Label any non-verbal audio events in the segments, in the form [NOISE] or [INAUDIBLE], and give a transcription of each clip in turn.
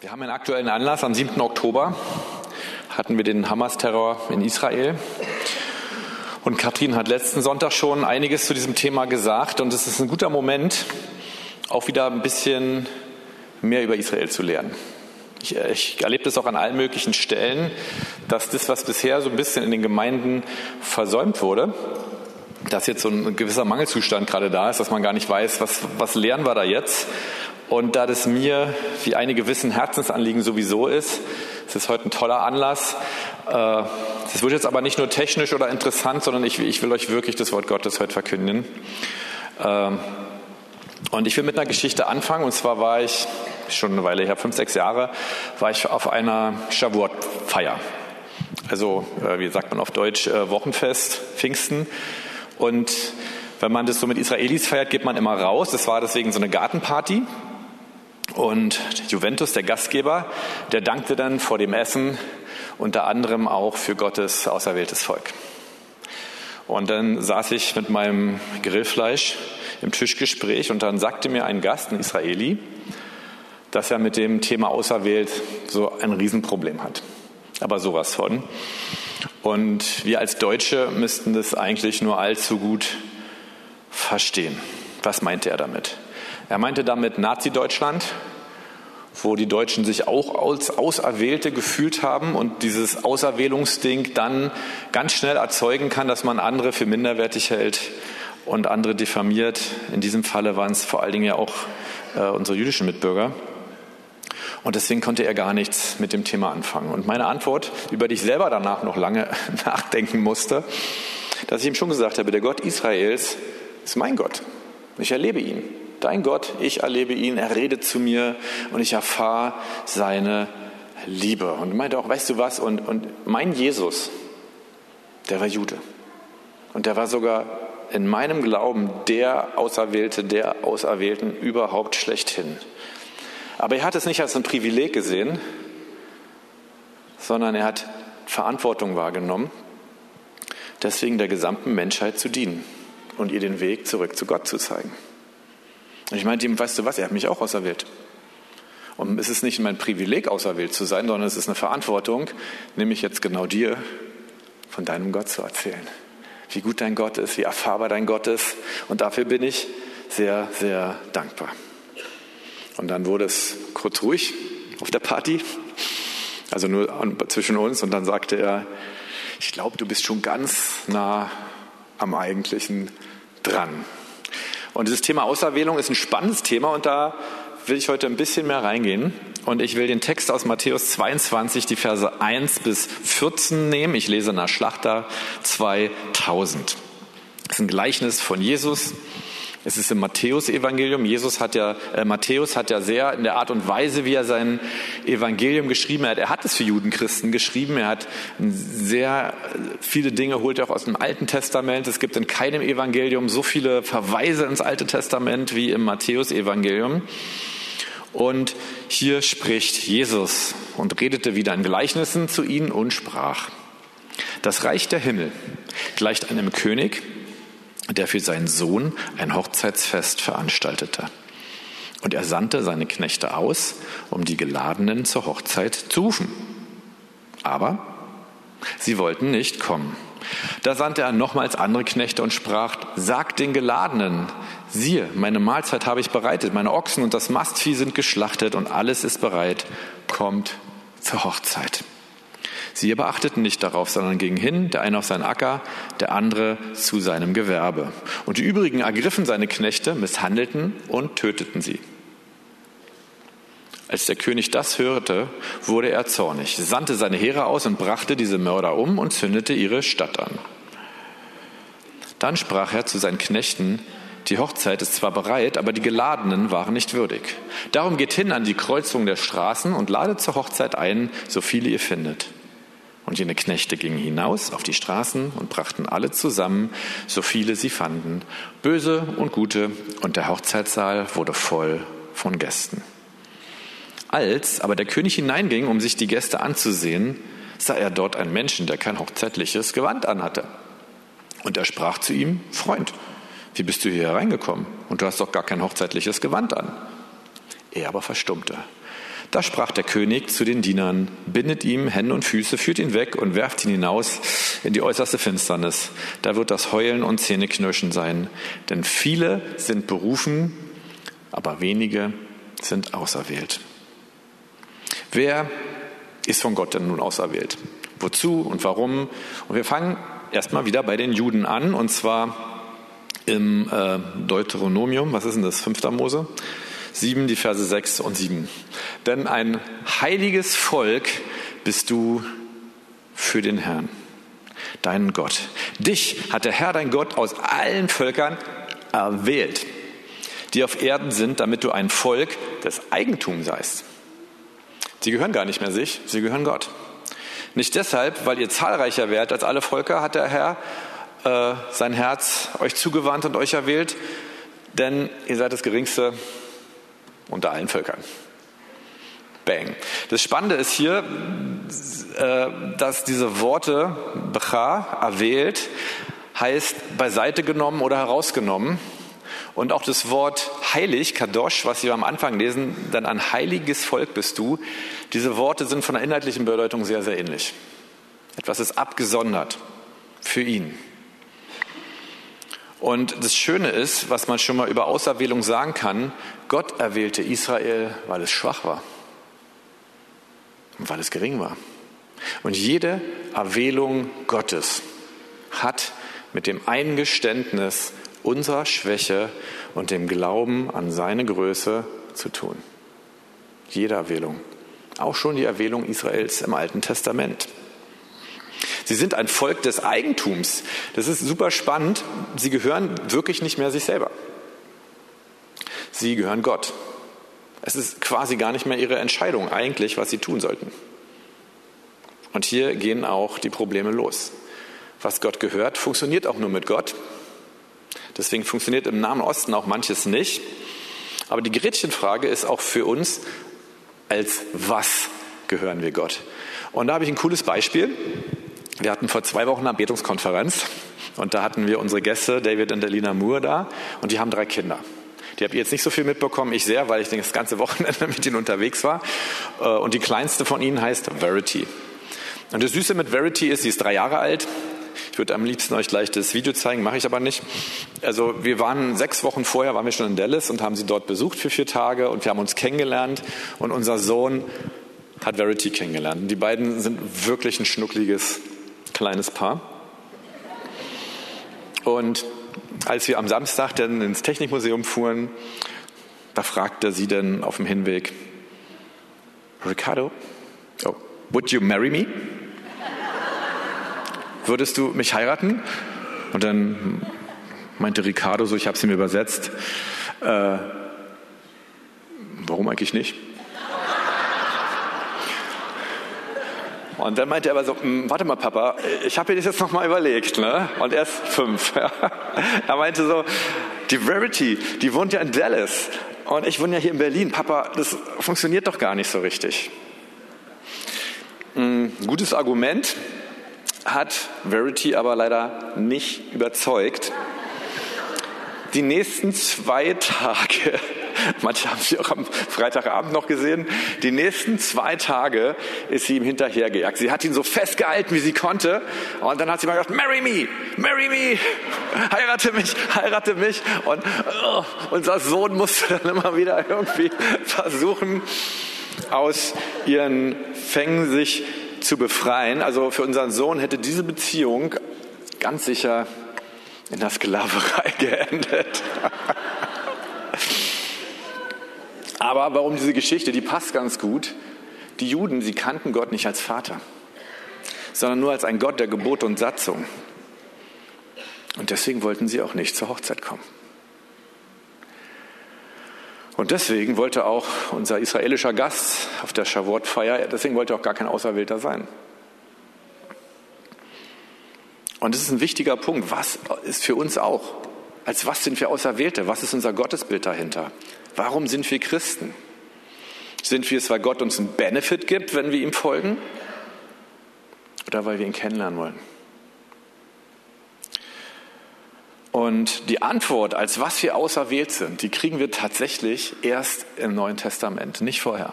Wir haben einen aktuellen Anlass. Am 7. Oktober hatten wir den Hamas-Terror in Israel. Und Katrin hat letzten Sonntag schon einiges zu diesem Thema gesagt. Und es ist ein guter Moment, auch wieder ein bisschen mehr über Israel zu lernen. Ich, ich erlebe das auch an allen möglichen Stellen, dass das, was bisher so ein bisschen in den Gemeinden versäumt wurde, dass jetzt so ein gewisser Mangelzustand gerade da ist, dass man gar nicht weiß, was, was lernen wir da jetzt. Und da das mir, wie einige wissen, Herzensanliegen sowieso ist, es ist heute ein toller Anlass. Äh, es wird jetzt aber nicht nur technisch oder interessant, sondern ich, ich will euch wirklich das Wort Gottes heute verkünden. Ähm, und ich will mit einer Geschichte anfangen. Und zwar war ich schon eine Weile her, fünf, sechs Jahre, war ich auf einer Shavuot-Feier. Also, äh, wie sagt man auf Deutsch, äh, Wochenfest, Pfingsten. Und wenn man das so mit Israelis feiert, geht man immer raus. Das war deswegen so eine Gartenparty. Und Juventus, der Gastgeber, der dankte dann vor dem Essen unter anderem auch für Gottes auserwähltes Volk. Und dann saß ich mit meinem Grillfleisch im Tischgespräch und dann sagte mir ein Gast, ein Israeli, dass er mit dem Thema auserwählt so ein Riesenproblem hat. Aber sowas von. Und wir als Deutsche müssten das eigentlich nur allzu gut verstehen. Was meinte er damit? Er meinte damit Nazi-Deutschland, wo die Deutschen sich auch als Auserwählte gefühlt haben und dieses Auserwählungsding dann ganz schnell erzeugen kann, dass man andere für minderwertig hält und andere diffamiert. In diesem Falle waren es vor allen Dingen ja auch äh, unsere jüdischen Mitbürger. Und deswegen konnte er gar nichts mit dem Thema anfangen. Und meine Antwort, über die ich selber danach noch lange [LAUGHS] nachdenken musste, dass ich ihm schon gesagt habe, der Gott Israels ist mein Gott. Ich erlebe ihn dein Gott, ich erlebe ihn, er redet zu mir und ich erfahre seine Liebe. Und meinte auch, weißt du was, und, und mein Jesus, der war Jude. Und der war sogar in meinem Glauben der Auserwählte, der Auserwählten überhaupt schlechthin. Aber er hat es nicht als ein Privileg gesehen, sondern er hat Verantwortung wahrgenommen, deswegen der gesamten Menschheit zu dienen und ihr den Weg zurück zu Gott zu zeigen. Und ich meinte ihm, weißt du was, er hat mich auch auserwählt. Und es ist nicht mein Privileg, auserwählt zu sein, sondern es ist eine Verantwortung, nämlich jetzt genau dir von deinem Gott zu erzählen. Wie gut dein Gott ist, wie erfahrbar dein Gott ist. Und dafür bin ich sehr, sehr dankbar. Und dann wurde es kurz ruhig auf der Party, also nur zwischen uns. Und dann sagte er, ich glaube, du bist schon ganz nah am Eigentlichen dran. Und dieses Thema Auserwählung ist ein spannendes Thema und da will ich heute ein bisschen mehr reingehen. Und ich will den Text aus Matthäus 22, die Verse 1 bis 14 nehmen. Ich lese nach Schlachter 2000. Das ist ein Gleichnis von Jesus. Es ist im Matthäus-Evangelium. Jesus hat ja, äh, Matthäus hat ja sehr in der Art und Weise, wie er sein Evangelium geschrieben hat. Er hat es für Judenchristen geschrieben. Er hat sehr viele Dinge holt er auch aus dem Alten Testament. Es gibt in keinem Evangelium so viele Verweise ins Alte Testament wie im Matthäus-Evangelium. Und hier spricht Jesus und redete wieder in Gleichnissen zu ihnen und sprach. Das Reich der Himmel gleicht einem König, der für seinen Sohn ein Hochzeitsfest veranstaltete. Und er sandte seine Knechte aus, um die Geladenen zur Hochzeit zu rufen. Aber sie wollten nicht kommen. Da sandte er nochmals andere Knechte und sprach, sagt den Geladenen, siehe, meine Mahlzeit habe ich bereitet, meine Ochsen und das Mastvieh sind geschlachtet und alles ist bereit, kommt zur Hochzeit. Sie aber achteten nicht darauf, sondern gingen hin, der eine auf seinen Acker, der andere zu seinem Gewerbe. Und die übrigen ergriffen seine Knechte, misshandelten und töteten sie. Als der König das hörte, wurde er zornig, sandte seine Heere aus und brachte diese Mörder um und zündete ihre Stadt an. Dann sprach er zu seinen Knechten, die Hochzeit ist zwar bereit, aber die Geladenen waren nicht würdig. Darum geht hin an die Kreuzung der Straßen und ladet zur Hochzeit ein, so viele ihr findet. Und jene Knechte gingen hinaus auf die Straßen und brachten alle zusammen, so viele sie fanden, böse und gute, und der Hochzeitssaal wurde voll von Gästen. Als aber der König hineinging, um sich die Gäste anzusehen, sah er dort einen Menschen, der kein hochzeitliches Gewand anhatte. Und er sprach zu ihm, Freund, wie bist du hier hereingekommen? Und du hast doch gar kein hochzeitliches Gewand an. Er aber verstummte. Da sprach der König zu den Dienern, bindet ihm Hände und Füße, führt ihn weg und werft ihn hinaus in die äußerste Finsternis. Da wird das Heulen und Zähneknirschen sein. Denn viele sind berufen, aber wenige sind auserwählt. Wer ist von Gott denn nun auserwählt? Wozu und warum? Und wir fangen erstmal wieder bei den Juden an, und zwar im äh, Deuteronomium, was ist denn das, 5. Mose? 7, die Verse 6 und 7. Denn ein heiliges Volk bist du für den Herrn, deinen Gott. Dich hat der Herr, dein Gott, aus allen Völkern erwählt, die auf Erden sind, damit du ein Volk des Eigentums seist. Sie gehören gar nicht mehr sich, sie gehören Gott. Nicht deshalb, weil ihr zahlreicher werdet als alle Völker, hat der Herr äh, sein Herz euch zugewandt und euch erwählt, denn ihr seid das geringste unter allen Völkern. Bang. Das Spannende ist hier, äh, dass diese Worte Becha, erwählt, heißt beiseite genommen oder herausgenommen. Und auch das Wort heilig, Kadosh, was wir am Anfang lesen, dann ein heiliges Volk bist du. Diese Worte sind von der inhaltlichen Bedeutung sehr, sehr ähnlich. Etwas ist abgesondert für ihn. Und das Schöne ist, was man schon mal über Auserwählung sagen kann, Gott erwählte Israel, weil es schwach war und weil es gering war. Und jede Erwählung Gottes hat mit dem Eingeständnis unserer Schwäche und dem Glauben an seine Größe zu tun. Jede Erwählung. Auch schon die Erwählung Israels im Alten Testament. Sie sind ein Volk des Eigentums. Das ist super spannend. Sie gehören wirklich nicht mehr sich selber. Sie gehören Gott. Es ist quasi gar nicht mehr ihre Entscheidung eigentlich, was sie tun sollten. Und hier gehen auch die Probleme los. Was Gott gehört, funktioniert auch nur mit Gott. Deswegen funktioniert im Nahen Osten auch manches nicht. Aber die Gretchenfrage ist auch für uns, als was gehören wir Gott? Und da habe ich ein cooles Beispiel. Wir hatten vor zwei Wochen eine Betungskonferenz und da hatten wir unsere Gäste, David und Alina Moore da und die haben drei Kinder. Die habe ich jetzt nicht so viel mitbekommen, ich sehr, weil ich das ganze Wochenende [LAUGHS] mit ihnen unterwegs war. Äh, und die kleinste von ihnen heißt Verity. Und das Süße mit Verity ist, sie ist drei Jahre alt. Ich würde am liebsten euch gleich das Video zeigen, mache ich aber nicht. Also wir waren sechs Wochen vorher, waren wir schon in Dallas und haben sie dort besucht für vier Tage und wir haben uns kennengelernt und unser Sohn hat Verity kennengelernt. Die beiden sind wirklich ein schnuckliges kleines Paar. Und als wir am Samstag dann ins Technikmuseum fuhren, da fragte sie dann auf dem Hinweg, Ricardo, oh, would you marry me? Würdest du mich heiraten? Und dann meinte Ricardo so, ich habe sie mir übersetzt, äh, warum eigentlich nicht? Und dann meinte er aber so, hm, warte mal Papa, ich habe mir das jetzt nochmal überlegt. Ne? Und er ist fünf. [LAUGHS] er meinte so, die Verity, die wohnt ja in Dallas. Und ich wohne ja hier in Berlin. Papa, das funktioniert doch gar nicht so richtig. Ein hm, gutes Argument hat Verity aber leider nicht überzeugt. Die nächsten zwei Tage [LAUGHS] Manche haben sie auch am Freitagabend noch gesehen. Die nächsten zwei Tage ist sie ihm hinterhergejagt. Sie hat ihn so festgehalten, wie sie konnte. Und dann hat sie mal gesagt, marry me, marry me, heirate mich, heirate mich. Und oh, unser Sohn musste dann immer wieder irgendwie [LAUGHS] versuchen, aus ihren Fängen sich zu befreien. Also für unseren Sohn hätte diese Beziehung ganz sicher in der Sklaverei [LAUGHS] geendet. Aber warum diese Geschichte? Die passt ganz gut. Die Juden, sie kannten Gott nicht als Vater, sondern nur als ein Gott der Gebote und Satzung. Und deswegen wollten sie auch nicht zur Hochzeit kommen. Und deswegen wollte auch unser israelischer Gast auf der Shavuot-Feier, deswegen wollte auch gar kein Auserwählter sein. Und das ist ein wichtiger Punkt. Was ist für uns auch? Als was sind wir Auserwählte? Was ist unser Gottesbild dahinter? Warum sind wir Christen? Sind wir es, weil Gott uns einen Benefit gibt, wenn wir ihm folgen? Oder weil wir ihn kennenlernen wollen? Und die Antwort, als was wir auserwählt sind, die kriegen wir tatsächlich erst im Neuen Testament, nicht vorher.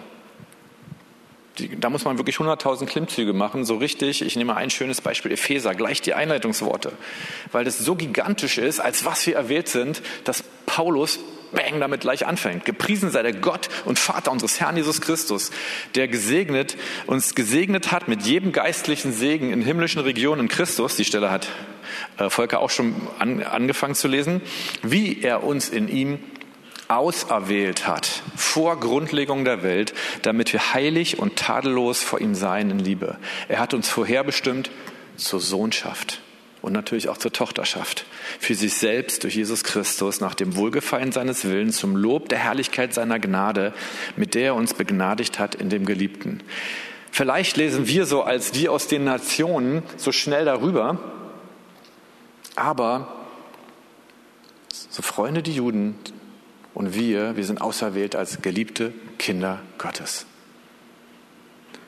Die, da muss man wirklich 100.000 Klimmzüge machen, so richtig. Ich nehme ein schönes Beispiel, Epheser, gleich die Einleitungsworte. Weil das so gigantisch ist, als was wir erwählt sind, dass Paulus bang damit gleich anfängt. Gepriesen sei der Gott und Vater unseres Herrn Jesus Christus, der gesegnet, uns gesegnet hat mit jedem geistlichen Segen in himmlischen Regionen in Christus. Die Stelle hat äh, Volker auch schon an, angefangen zu lesen. Wie er uns in ihm auserwählt hat vor Grundlegung der Welt, damit wir heilig und tadellos vor ihm seien in Liebe. Er hat uns vorherbestimmt zur Sohnschaft und natürlich auch zur Tochterschaft für sich selbst durch Jesus Christus nach dem Wohlgefallen seines Willens zum Lob der Herrlichkeit seiner Gnade, mit der er uns begnadigt hat in dem Geliebten. Vielleicht lesen wir so als die aus den Nationen so schnell darüber, aber so Freunde die Juden, und wir, wir sind auserwählt als geliebte Kinder Gottes.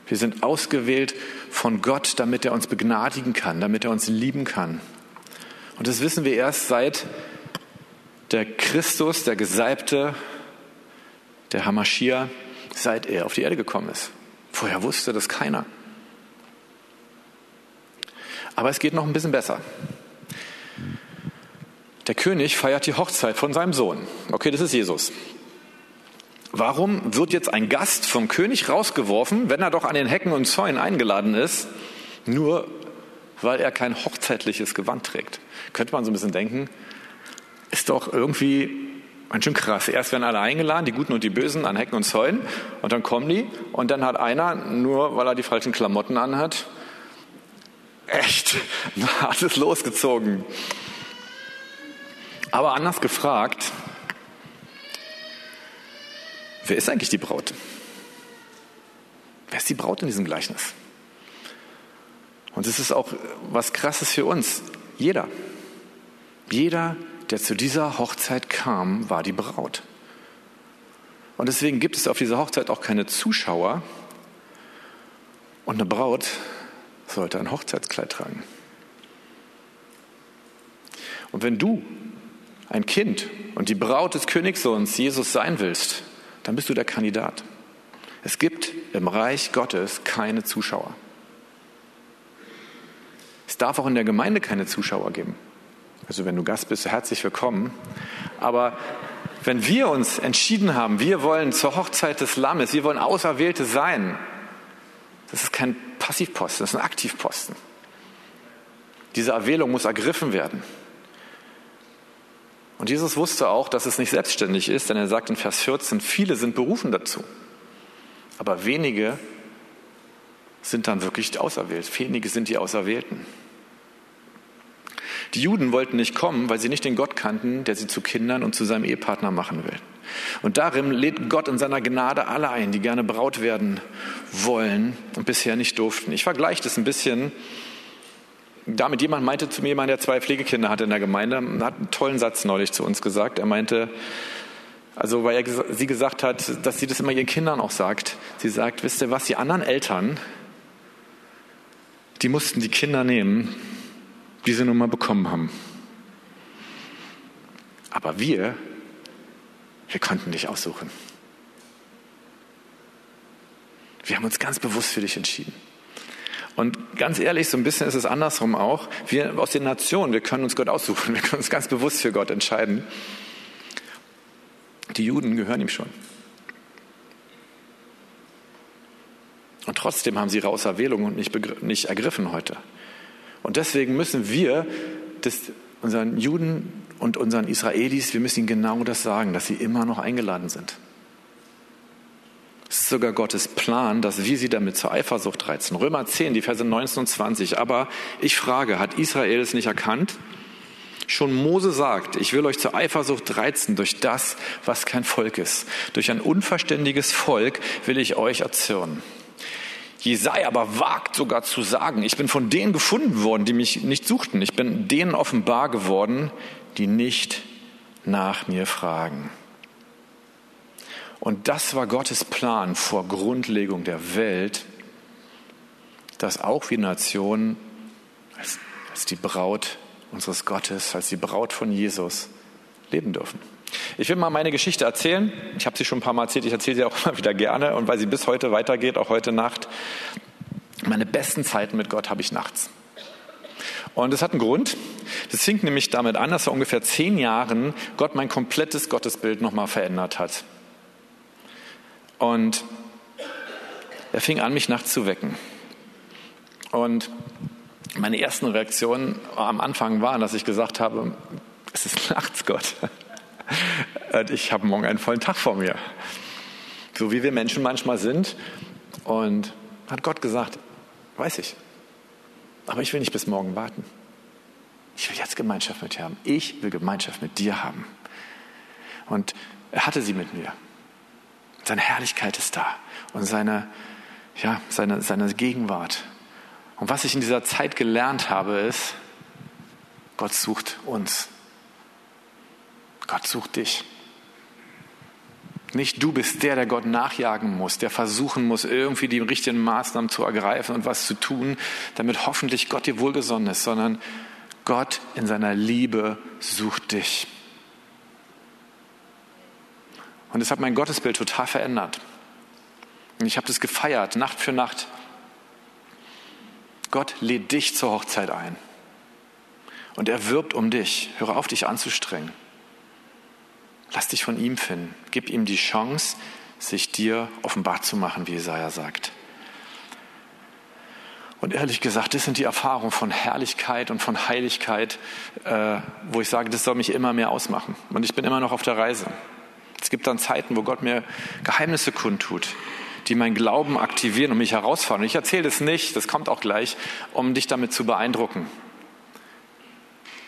Wir sind ausgewählt von Gott, damit er uns begnadigen kann, damit er uns lieben kann. Und das wissen wir erst seit der Christus, der Gesalbte, der Hamaschia, seit er auf die Erde gekommen ist. Vorher wusste das keiner. Aber es geht noch ein bisschen besser. Der König feiert die Hochzeit von seinem Sohn. Okay, das ist Jesus. Warum wird jetzt ein Gast vom König rausgeworfen, wenn er doch an den Hecken und Zäunen eingeladen ist, nur weil er kein hochzeitliches Gewand trägt? Könnte man so ein bisschen denken, ist doch irgendwie ganz schön krass. Erst werden alle eingeladen, die Guten und die Bösen, an Hecken und Zäunen, und dann kommen die, und dann hat einer, nur weil er die falschen Klamotten anhat, echt [LAUGHS] hat es losgezogen. Aber anders gefragt, wer ist eigentlich die Braut? Wer ist die Braut in diesem Gleichnis? Und es ist auch was Krasses für uns. Jeder, jeder, der zu dieser Hochzeit kam, war die Braut. Und deswegen gibt es auf dieser Hochzeit auch keine Zuschauer. Und eine Braut sollte ein Hochzeitskleid tragen. Und wenn du ein Kind und die Braut des Königssohns Jesus sein willst, dann bist du der Kandidat. Es gibt im Reich Gottes keine Zuschauer. Es darf auch in der Gemeinde keine Zuschauer geben. Also wenn du Gast bist, herzlich willkommen. Aber wenn wir uns entschieden haben, wir wollen zur Hochzeit des Lammes, wir wollen Auserwählte sein, das ist kein Passivposten, das ist ein Aktivposten. Diese Erwählung muss ergriffen werden. Und Jesus wusste auch, dass es nicht selbstständig ist, denn er sagt in Vers 14, viele sind berufen dazu, aber wenige sind dann wirklich auserwählt. Wenige sind die Auserwählten. Die Juden wollten nicht kommen, weil sie nicht den Gott kannten, der sie zu Kindern und zu seinem Ehepartner machen will. Und darin lädt Gott in seiner Gnade alle ein, die gerne Braut werden wollen und bisher nicht durften. Ich vergleiche das ein bisschen damit jemand meinte zu mir, jemand, der zwei Pflegekinder hatte in der Gemeinde, hat einen tollen Satz neulich zu uns gesagt. Er meinte, also weil er sie gesagt hat, dass sie das immer ihren Kindern auch sagt. Sie sagt, wisst ihr was, die anderen Eltern, die mussten die Kinder nehmen, die sie nun mal bekommen haben. Aber wir, wir konnten dich aussuchen. Wir haben uns ganz bewusst für dich entschieden. Und ganz ehrlich, so ein bisschen ist es andersrum auch. Wir aus den Nationen, wir können uns Gott aussuchen, wir können uns ganz bewusst für Gott entscheiden. Die Juden gehören ihm schon. Und trotzdem haben sie ihre Auserwählung und nicht, nicht ergriffen heute. Und deswegen müssen wir das, unseren Juden und unseren Israelis, wir müssen ihnen genau das sagen, dass sie immer noch eingeladen sind. Es ist sogar Gottes Plan, dass wir sie damit zur Eifersucht reizen. Römer 10, die Verse 19 und 20. Aber ich frage, hat Israel es nicht erkannt? Schon Mose sagt, ich will euch zur Eifersucht reizen durch das, was kein Volk ist. Durch ein unverständiges Volk will ich euch erzürnen. Jesaja aber wagt sogar zu sagen, ich bin von denen gefunden worden, die mich nicht suchten. Ich bin denen offenbar geworden, die nicht nach mir fragen. Und das war Gottes Plan vor Grundlegung der Welt, dass auch wir Nationen als, als die Braut unseres Gottes, als die Braut von Jesus leben dürfen. Ich will mal meine Geschichte erzählen. Ich habe sie schon ein paar Mal erzählt, ich erzähle sie auch [LAUGHS] immer wieder gerne. Und weil sie bis heute weitergeht, auch heute Nacht, meine besten Zeiten mit Gott habe ich nachts. Und das hat einen Grund. Das fing nämlich damit an, dass vor ungefähr zehn Jahren Gott mein komplettes Gottesbild nochmal verändert hat. Und er fing an, mich nachts zu wecken. Und meine ersten Reaktionen am Anfang waren, dass ich gesagt habe, es ist nachts, Gott. Und ich habe morgen einen vollen Tag vor mir. So wie wir Menschen manchmal sind. Und hat Gott gesagt, weiß ich. Aber ich will nicht bis morgen warten. Ich will jetzt Gemeinschaft mit dir haben. Ich will Gemeinschaft mit dir haben. Und er hatte sie mit mir. Seine Herrlichkeit ist da und seine, ja, seine, seine Gegenwart. Und was ich in dieser Zeit gelernt habe, ist, Gott sucht uns. Gott sucht dich. Nicht du bist der, der Gott nachjagen muss, der versuchen muss, irgendwie die richtigen Maßnahmen zu ergreifen und was zu tun, damit hoffentlich Gott dir wohlgesonnen ist, sondern Gott in seiner Liebe sucht dich. Und es hat mein Gottesbild total verändert. Und ich habe das gefeiert, Nacht für Nacht. Gott lädt dich zur Hochzeit ein. Und er wirbt um dich. Höre auf, dich anzustrengen. Lass dich von ihm finden. Gib ihm die Chance, sich dir offenbar zu machen, wie Jesaja sagt. Und ehrlich gesagt, das sind die Erfahrungen von Herrlichkeit und von Heiligkeit, äh, wo ich sage, das soll mich immer mehr ausmachen. Und ich bin immer noch auf der Reise. Es gibt dann Zeiten, wo Gott mir Geheimnisse kundtut, die meinen Glauben aktivieren und mich herausfordern. Ich erzähle das nicht, das kommt auch gleich, um dich damit zu beeindrucken,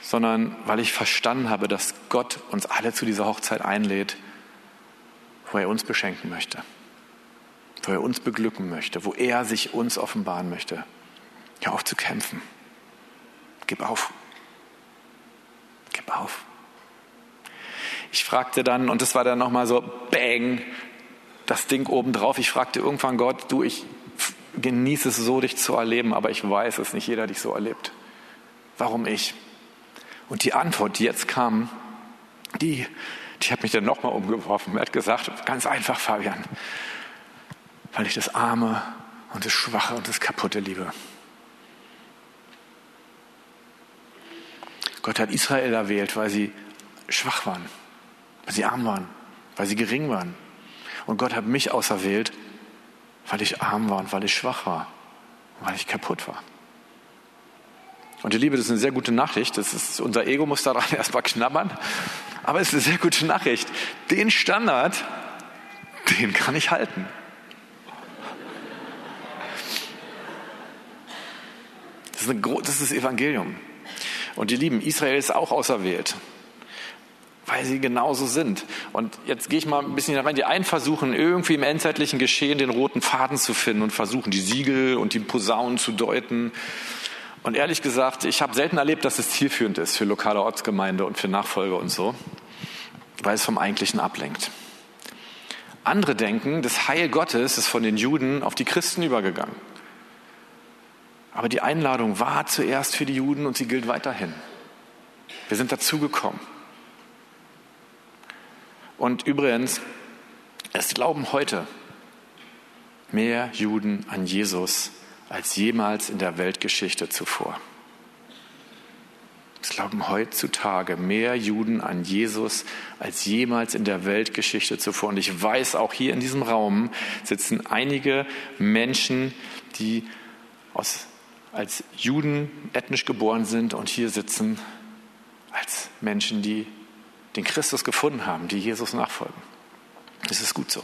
sondern weil ich verstanden habe, dass Gott uns alle zu dieser Hochzeit einlädt, wo er uns beschenken möchte, wo er uns beglücken möchte, wo er sich uns offenbaren möchte. Hör auf zu kämpfen. Gib auf. Gib auf. Ich fragte dann, und das war dann nochmal so, bang, das Ding obendrauf. Ich fragte irgendwann Gott, du, ich genieße es so, dich zu erleben, aber ich weiß, dass nicht jeder dich so erlebt. Warum ich? Und die Antwort, die jetzt kam, die, die hat mich dann nochmal umgeworfen. Er hat gesagt, ganz einfach, Fabian, weil ich das Arme und das Schwache und das Kaputte liebe. Gott hat Israel erwählt, weil sie schwach waren weil sie arm waren, weil sie gering waren. Und Gott hat mich auserwählt, weil ich arm war und weil ich schwach war, weil ich kaputt war. Und ihr Liebe, das ist eine sehr gute Nachricht. Das ist, unser Ego muss daran [LAUGHS] erstmal knabbern. Aber es ist eine sehr gute Nachricht. Den Standard, den kann ich halten. Das ist, eine, das ist das Evangelium. Und ihr Lieben, Israel ist auch auserwählt weil sie genauso sind. Und jetzt gehe ich mal ein bisschen rein. Die einen versuchen irgendwie im endzeitlichen Geschehen den roten Faden zu finden und versuchen die Siegel und die Posaunen zu deuten. Und ehrlich gesagt, ich habe selten erlebt, dass es zielführend ist für lokale Ortsgemeinde und für Nachfolger und so, weil es vom Eigentlichen ablenkt. Andere denken, das Heil Gottes ist von den Juden auf die Christen übergegangen. Aber die Einladung war zuerst für die Juden und sie gilt weiterhin. Wir sind dazugekommen. Und übrigens, es glauben heute mehr Juden an Jesus als jemals in der Weltgeschichte zuvor. Es glauben heutzutage mehr Juden an Jesus als jemals in der Weltgeschichte zuvor. Und ich weiß, auch hier in diesem Raum sitzen einige Menschen, die aus, als Juden ethnisch geboren sind und hier sitzen als Menschen, die den Christus gefunden haben, die Jesus nachfolgen. Das ist gut so.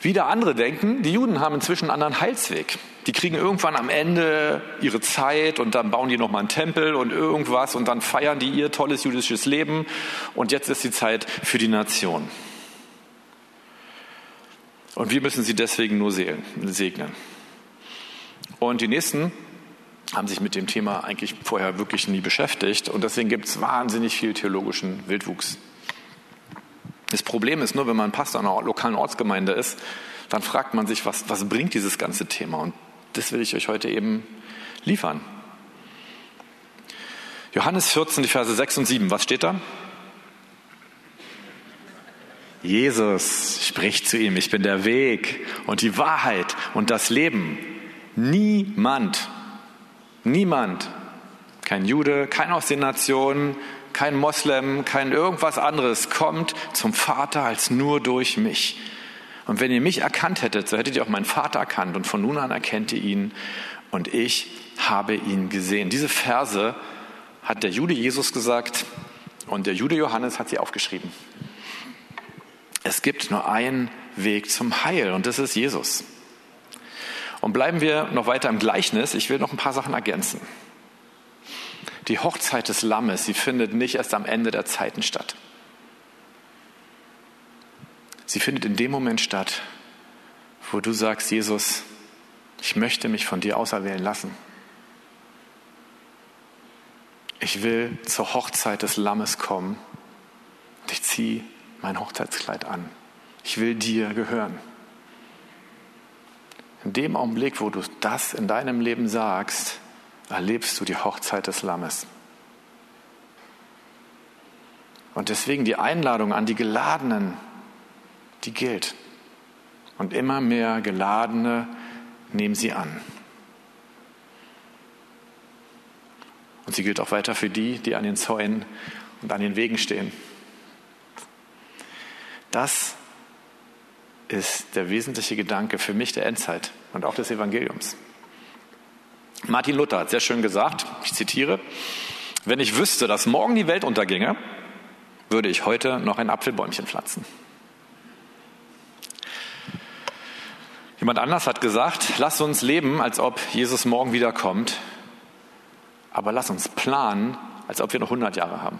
Wieder andere denken, die Juden haben inzwischen einen anderen Heilsweg. Die kriegen irgendwann am Ende ihre Zeit und dann bauen die nochmal einen Tempel und irgendwas und dann feiern die ihr tolles jüdisches Leben und jetzt ist die Zeit für die Nation. Und wir müssen sie deswegen nur segnen. Und die nächsten haben sich mit dem Thema eigentlich vorher wirklich nie beschäftigt und deswegen gibt es wahnsinnig viel theologischen Wildwuchs. Das Problem ist nur, wenn man Pastor einer lokalen Ortsgemeinde ist, dann fragt man sich, was, was bringt dieses ganze Thema? Und das will ich euch heute eben liefern. Johannes 14, die Verse 6 und 7, was steht da? Jesus spricht zu ihm, ich bin der Weg und die Wahrheit und das Leben. Niemand, niemand, kein Jude, kein aus den Nationen, kein Moslem, kein irgendwas anderes kommt zum Vater als nur durch mich. Und wenn ihr mich erkannt hättet, so hättet ihr auch meinen Vater erkannt und von nun an erkennt ihr ihn und ich habe ihn gesehen. Diese Verse hat der Jude Jesus gesagt und der Jude Johannes hat sie aufgeschrieben. Es gibt nur einen Weg zum Heil und das ist Jesus. Und bleiben wir noch weiter im Gleichnis. Ich will noch ein paar Sachen ergänzen. Die Hochzeit des Lammes, sie findet nicht erst am Ende der Zeiten statt. Sie findet in dem Moment statt, wo du sagst, Jesus, ich möchte mich von dir auserwählen lassen. Ich will zur Hochzeit des Lammes kommen und ich ziehe mein Hochzeitskleid an. Ich will dir gehören. In dem Augenblick, wo du das in deinem Leben sagst, erlebst du die Hochzeit des Lammes. Und deswegen die Einladung an die Geladenen, die gilt. Und immer mehr Geladene nehmen sie an. Und sie gilt auch weiter für die, die an den Zäunen und an den Wegen stehen. Das ist der wesentliche Gedanke für mich der Endzeit und auch des Evangeliums. Martin Luther hat sehr schön gesagt, ich zitiere, wenn ich wüsste, dass morgen die Welt unterginge, würde ich heute noch ein Apfelbäumchen pflanzen. Jemand anders hat gesagt, lass uns leben, als ob Jesus morgen wiederkommt, aber lass uns planen, als ob wir noch 100 Jahre haben.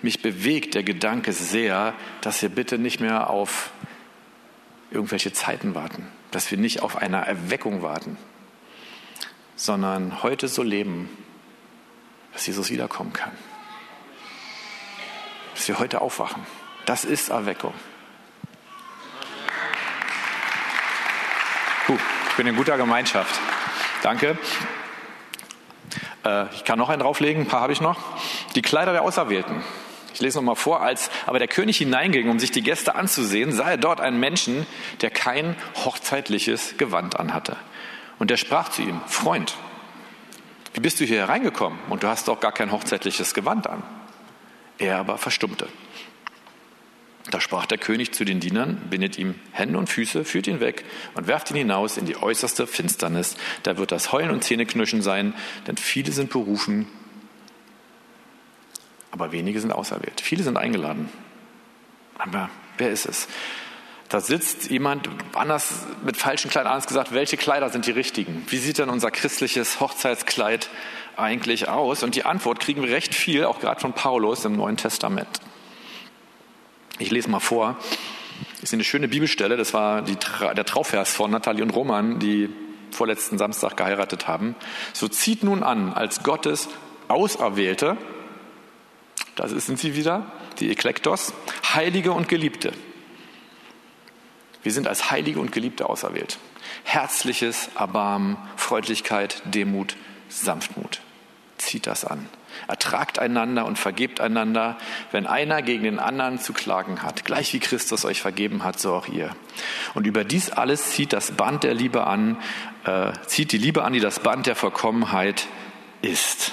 Mich bewegt der Gedanke sehr, dass wir bitte nicht mehr auf irgendwelche Zeiten warten, dass wir nicht auf eine Erweckung warten, sondern heute so leben, dass Jesus wiederkommen kann. Dass wir heute aufwachen. Das ist Erweckung. Puh, ich bin in guter Gemeinschaft. Danke. Äh, ich kann noch einen drauflegen, ein paar habe ich noch. Die Kleider der Auserwählten. Ich lese noch mal vor, als aber der König hineinging, um sich die Gäste anzusehen, sah er dort einen Menschen, der kein hochzeitliches Gewand anhatte. Und der sprach zu ihm, Freund, wie bist du hier hereingekommen? Und du hast doch gar kein hochzeitliches Gewand an. Er aber verstummte. Da sprach der König zu den Dienern, bindet ihm Hände und Füße, führt ihn weg und werft ihn hinaus in die äußerste Finsternis. Da wird das Heulen und Zähneknirschen sein, denn viele sind berufen, aber wenige sind auserwählt. Viele sind eingeladen. Aber wer ist es? Da sitzt jemand anders mit falschen Kleidern anders gesagt, welche Kleider sind die richtigen? Wie sieht denn unser christliches Hochzeitskleid eigentlich aus? Und die Antwort kriegen wir recht viel, auch gerade von Paulus im Neuen Testament. Ich lese mal vor. Ist eine schöne Bibelstelle. Das war die, der Trauvers von Nathalie und Roman, die vorletzten Samstag geheiratet haben. So zieht nun an, als Gottes Auserwählte, das sind sie wieder, die Eklektos, Heilige und Geliebte. Wir sind als Heilige und Geliebte auserwählt. Herzliches Erbarmen, Freundlichkeit, Demut, Sanftmut. Zieht das an. Ertragt einander und vergebt einander, wenn einer gegen den anderen zu klagen hat. Gleich wie Christus euch vergeben hat, so auch ihr. Und über dies alles zieht das Band der Liebe an, äh, zieht die Liebe an, die das Band der Vollkommenheit ist.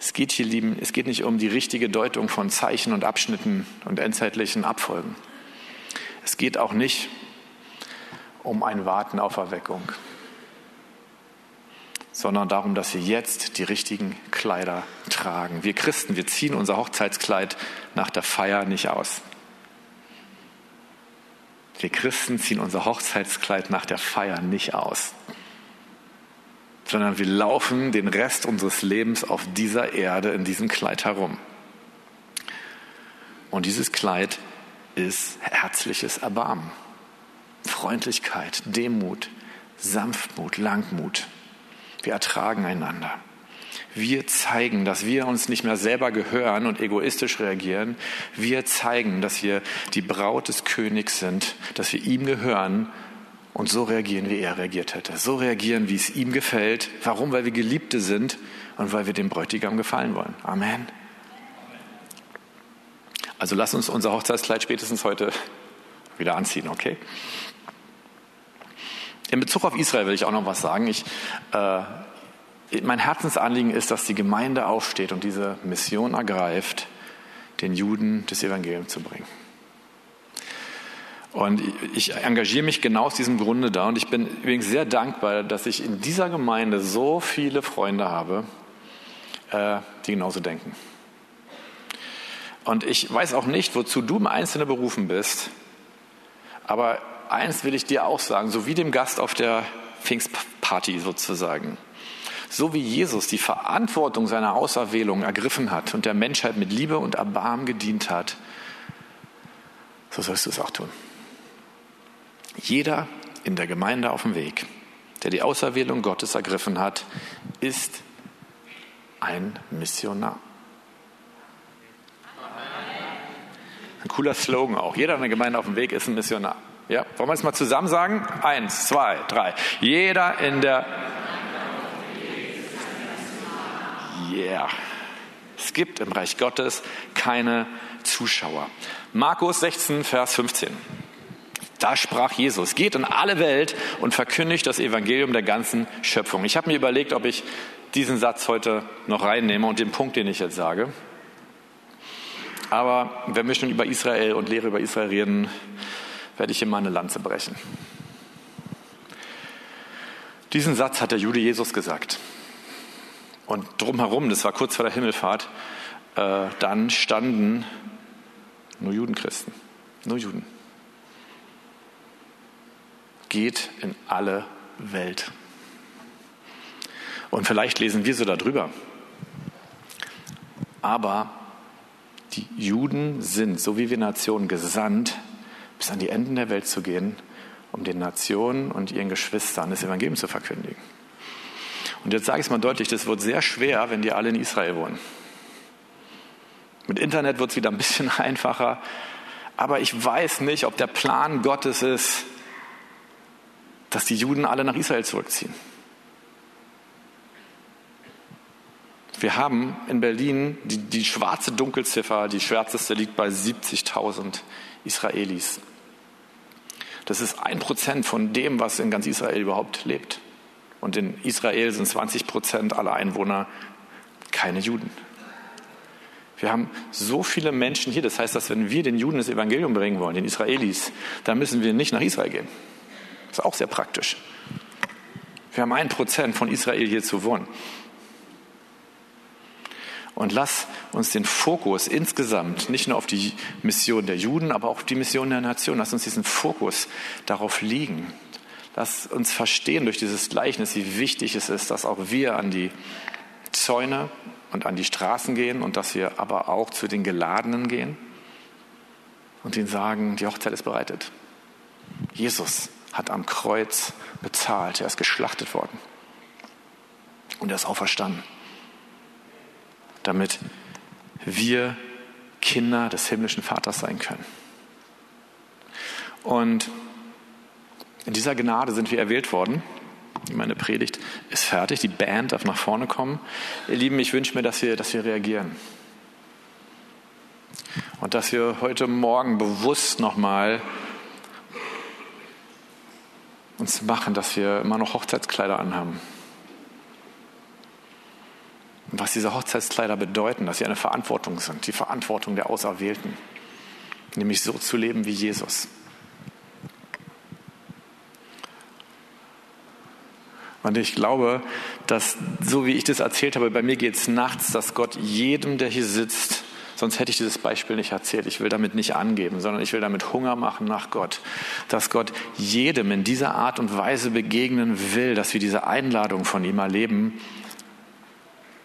Es geht hier, lieben, es geht nicht um die richtige Deutung von Zeichen und Abschnitten und endzeitlichen Abfolgen. Es geht auch nicht um ein Warten auf Erweckung sondern darum, dass wir jetzt die richtigen Kleider tragen. Wir Christen, wir ziehen unser Hochzeitskleid nach der Feier nicht aus. Wir Christen ziehen unser Hochzeitskleid nach der Feier nicht aus, sondern wir laufen den Rest unseres Lebens auf dieser Erde in diesem Kleid herum. Und dieses Kleid ist herzliches Erbarmen, Freundlichkeit, Demut, Sanftmut, Langmut. Wir ertragen einander. Wir zeigen, dass wir uns nicht mehr selber gehören und egoistisch reagieren. Wir zeigen, dass wir die Braut des Königs sind, dass wir ihm gehören und so reagieren, wie er reagiert hätte. So reagieren, wie es ihm gefällt. Warum? Weil wir Geliebte sind und weil wir dem Bräutigam gefallen wollen. Amen. Also lass uns unser Hochzeitskleid spätestens heute wieder anziehen, okay? In Bezug auf Israel will ich auch noch was sagen. Ich, äh, mein Herzensanliegen ist, dass die Gemeinde aufsteht und diese Mission ergreift, den Juden das Evangelium zu bringen. Und ich engagiere mich genau aus diesem Grunde da. Und ich bin übrigens sehr dankbar, dass ich in dieser Gemeinde so viele Freunde habe, äh, die genauso denken. Und ich weiß auch nicht, wozu du im Einzelnen berufen bist. Aber eins will ich dir auch sagen, so wie dem Gast auf der Pfingstparty sozusagen. So wie Jesus die Verantwortung seiner Auserwählung ergriffen hat und der Menschheit mit Liebe und Erbarmen gedient hat, so sollst du es auch tun. Jeder in der Gemeinde auf dem Weg, der die Auserwählung Gottes ergriffen hat, ist ein Missionar. Ein cooler Slogan auch. Jeder in der Gemeinde auf dem Weg ist ein Missionar. Ja, wollen wir es mal zusammen sagen? Eins, zwei, drei. Jeder in der. Yeah. Es gibt im Reich Gottes keine Zuschauer. Markus 16, Vers 15. Da sprach Jesus, geht in alle Welt und verkündigt das Evangelium der ganzen Schöpfung. Ich habe mir überlegt, ob ich diesen Satz heute noch reinnehme und den Punkt, den ich jetzt sage. Aber wenn wir schon über Israel und Lehre über Israel reden, werde ich hier mal eine Lanze brechen. Diesen Satz hat der Jude Jesus gesagt. Und drumherum, das war kurz vor der Himmelfahrt, äh, dann standen nur Judenchristen, nur Juden geht in alle Welt. Und vielleicht lesen wir so darüber. Aber die Juden sind, so wie wir Nationen, gesandt, bis an die Enden der Welt zu gehen, um den Nationen und ihren Geschwistern das Evangelium zu verkündigen. Und jetzt sage ich es mal deutlich, das wird sehr schwer, wenn die alle in Israel wohnen. Mit Internet wird es wieder ein bisschen [LAUGHS] einfacher, aber ich weiß nicht, ob der Plan Gottes ist, dass die Juden alle nach Israel zurückziehen. Wir haben in Berlin die, die schwarze Dunkelziffer, die schwärzeste liegt bei 70.000 Israelis. Das ist ein Prozent von dem, was in ganz Israel überhaupt lebt. Und in Israel sind 20 Prozent aller Einwohner keine Juden. Wir haben so viele Menschen hier. Das heißt, dass wenn wir den Juden das Evangelium bringen wollen, den Israelis, dann müssen wir nicht nach Israel gehen. Das ist auch sehr praktisch. Wir haben ein Prozent von Israel hier zu wohnen. Und lass uns den Fokus insgesamt nicht nur auf die Mission der Juden, aber auch auf die Mission der Nation, lass uns diesen Fokus darauf liegen. Lass uns verstehen durch dieses Gleichnis, wie wichtig es ist, dass auch wir an die Zäune und an die Straßen gehen und dass wir aber auch zu den Geladenen gehen und ihnen sagen, die Hochzeit ist bereitet. Jesus hat am Kreuz bezahlt. Er ist geschlachtet worden. Und er ist auferstanden. Damit wir Kinder des himmlischen Vaters sein können. Und in dieser Gnade sind wir erwählt worden. Meine Predigt ist fertig, die Band darf nach vorne kommen. Ihr Lieben, ich wünsche mir, dass wir, dass wir reagieren. Und dass wir heute Morgen bewusst nochmal uns machen, dass wir immer noch Hochzeitskleider anhaben. Und was diese Hochzeitskleider bedeuten, dass sie eine Verantwortung sind, die Verantwortung der Auserwählten, nämlich so zu leben wie Jesus. Und ich glaube, dass so wie ich das erzählt habe, bei mir geht es nachts, dass Gott jedem, der hier sitzt, Sonst hätte ich dieses Beispiel nicht erzählt. Ich will damit nicht angeben, sondern ich will damit Hunger machen nach Gott. Dass Gott jedem in dieser Art und Weise begegnen will, dass wir diese Einladung von ihm erleben.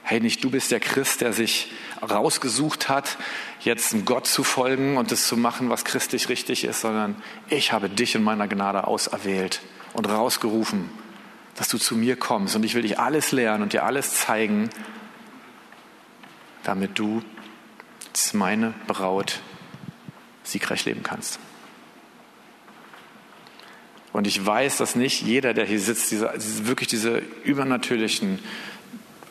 Hey, nicht du bist der Christ, der sich rausgesucht hat, jetzt Gott zu folgen und das zu machen, was christlich richtig ist, sondern ich habe dich in meiner Gnade auserwählt und rausgerufen, dass du zu mir kommst und ich will dich alles lernen und dir alles zeigen, damit du als meine Braut siegreich leben kannst. Und ich weiß, dass nicht jeder, der hier sitzt, diese, wirklich diese übernatürlichen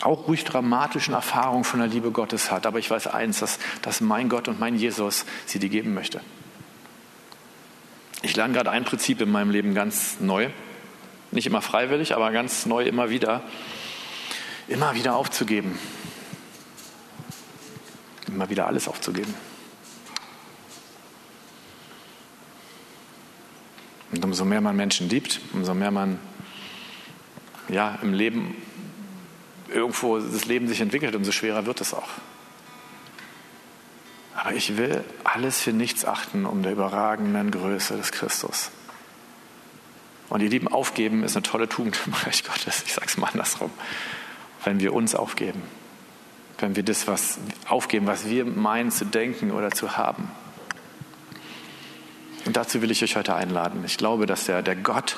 auch ruhig dramatischen Erfahrungen von der Liebe Gottes hat. Aber ich weiß eins, dass, dass mein Gott und mein Jesus sie dir geben möchte. Ich lerne gerade ein Prinzip in meinem Leben ganz neu. Nicht immer freiwillig, aber ganz neu immer wieder. Immer wieder aufzugeben. Immer wieder alles aufzugeben. Und umso mehr man Menschen liebt, umso mehr man ja, im Leben irgendwo das Leben sich entwickelt, umso schwerer wird es auch. Aber ich will alles für nichts achten um der überragenden Größe des Christus. Und ihr Lieben, aufgeben ist eine tolle Tugend im [LAUGHS] Reich Gottes. Ich sage es mal andersrum. Wenn wir uns aufgeben, wenn wir das was aufgeben, was wir meinen zu denken oder zu haben. Und dazu will ich euch heute einladen. Ich glaube, dass der, der Gott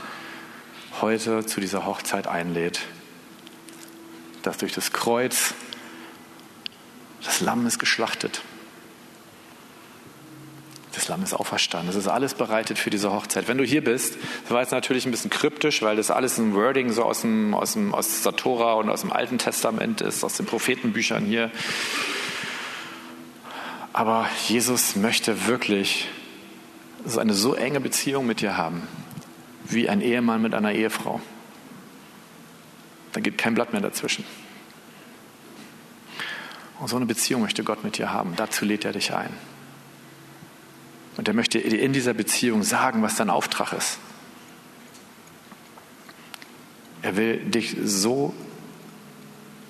heute zu dieser Hochzeit einlädt, dass durch das Kreuz das Lamm ist geschlachtet. Das Lamm ist auferstanden. Es ist alles bereitet für diese Hochzeit. Wenn du hier bist, das war jetzt natürlich ein bisschen kryptisch, weil das alles ein Wording so aus, dem, aus, dem, aus der Tora und aus dem Alten Testament ist, aus den Prophetenbüchern hier. Aber Jesus möchte wirklich eine so enge Beziehung mit dir haben, wie ein Ehemann mit einer Ehefrau. Da geht kein Blatt mehr dazwischen. Und so eine Beziehung möchte Gott mit dir haben. Dazu lädt er dich ein. Und er möchte dir in dieser Beziehung sagen, was dein Auftrag ist. Er will dich so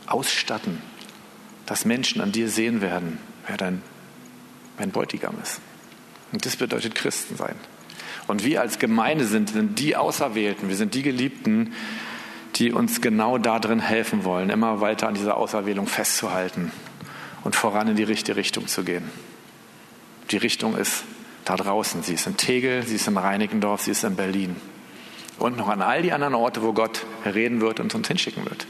ausstatten, dass Menschen an dir sehen werden, wer dein, dein Bräutigam ist. Und das bedeutet Christen sein. Und wir als Gemeinde sind, sind die Auserwählten, wir sind die Geliebten, die uns genau darin helfen wollen, immer weiter an dieser Auserwählung festzuhalten und voran in die richtige Richtung zu gehen. Die Richtung ist da draußen. Sie ist in Tegel, sie ist in Reinickendorf, sie ist in Berlin. Und noch an all die anderen Orte, wo Gott reden wird und uns hinschicken wird.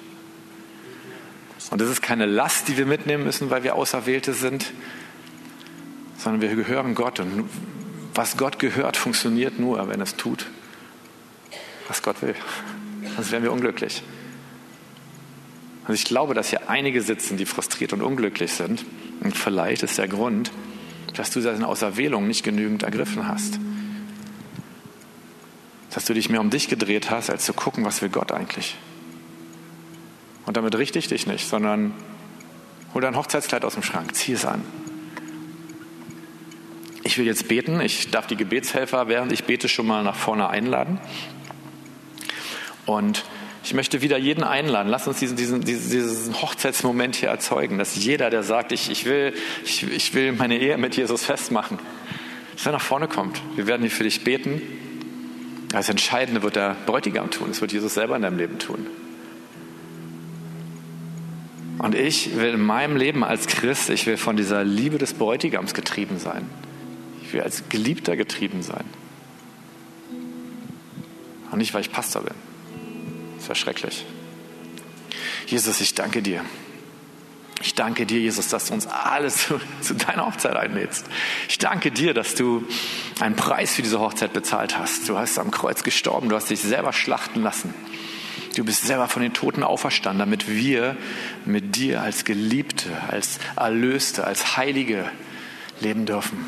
Und das ist keine Last, die wir mitnehmen müssen, weil wir Auserwählte sind, sondern wir gehören Gott. Und was Gott gehört, funktioniert nur, wenn es tut, was Gott will. Sonst wären wir unglücklich. Und ich glaube, dass hier einige sitzen, die frustriert und unglücklich sind. Und vielleicht ist der Grund, dass du deine Auserwählung nicht genügend ergriffen hast. Dass du dich mehr um dich gedreht hast, als zu gucken, was will Gott eigentlich. Und damit richte ich dich nicht, sondern hol dein Hochzeitskleid aus dem Schrank, zieh es an. Ich will jetzt beten. Ich darf die Gebetshelfer, während ich bete, schon mal nach vorne einladen. Und ich möchte wieder jeden einladen. Lass uns diesen, diesen, diesen Hochzeitsmoment hier erzeugen, dass jeder, der sagt, ich, ich, will, ich, ich will meine Ehe mit Jesus festmachen, dass er nach vorne kommt. Wir werden hier für dich beten. Das Entscheidende wird der Bräutigam tun. Das wird Jesus selber in deinem Leben tun. Und ich will in meinem Leben als Christ, ich will von dieser Liebe des Bräutigams getrieben sein. Ich will als Geliebter getrieben sein. Und nicht, weil ich Pastor bin. Das wäre schrecklich. Jesus, ich danke dir. Ich danke dir, Jesus, dass du uns alle zu, zu, deiner Hochzeit einlädst. Ich danke dir, dass du einen Preis für diese Hochzeit bezahlt hast. Du hast am Kreuz gestorben, du hast dich selber schlachten lassen. Du bist selber von den Toten auferstanden, damit wir mit dir als Geliebte, als Erlöste, als Heilige leben dürfen.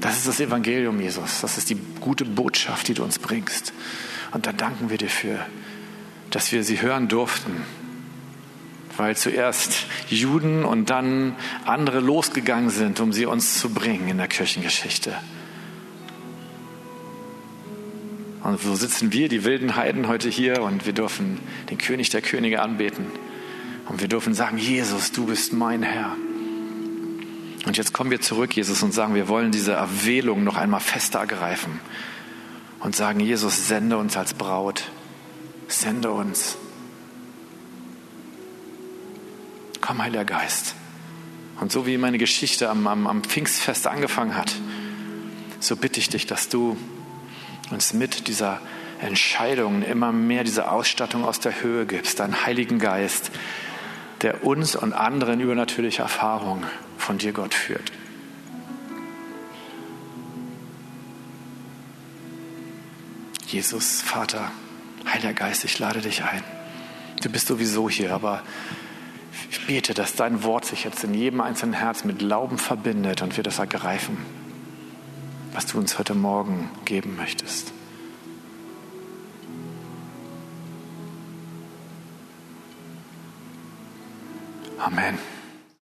Das ist das Evangelium, Jesus. Das ist die gute Botschaft, die du uns bringst. Und da danken wir dir für, dass wir sie hören durften. Weil zuerst Juden und dann andere losgegangen sind, um sie uns zu bringen in der Kirchengeschichte. Und so sitzen wir, die wilden Heiden, heute hier und wir dürfen den König der Könige anbeten. Und wir dürfen sagen, Jesus, du bist mein Herr. Und jetzt kommen wir zurück, Jesus, und sagen, wir wollen diese Erwählung noch einmal fester ergreifen und sagen, Jesus, sende uns als Braut, sende uns. Komm, Heiliger Geist. Und so wie meine Geschichte am, am, am Pfingstfest angefangen hat, so bitte ich dich, dass du uns mit dieser Entscheidung immer mehr diese Ausstattung aus der Höhe gibst, deinen Heiligen Geist, der uns und anderen übernatürliche Erfahrungen von dir, Gott, führt. Jesus, Vater, Heiliger Geist, ich lade dich ein, du bist sowieso hier, aber ich bete, dass dein Wort sich jetzt in jedem einzelnen Herz mit Glauben verbindet und wir das ergreifen, was du uns heute Morgen geben möchtest. Amen.